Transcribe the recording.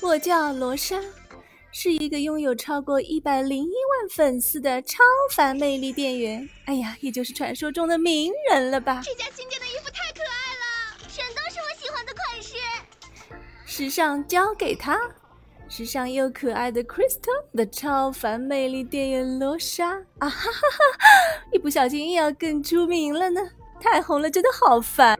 我叫罗莎，是一个拥有超过一百零一万粉丝的超凡魅力店员。哎呀，也就是传说中的名人了吧？这家新店的衣服太可爱了，全都是我喜欢的款式。时尚交给他，时尚又可爱的 Crystal 的超凡魅力店员罗莎啊哈哈哈！一不小心又要更出名了呢，太红了，真的好烦。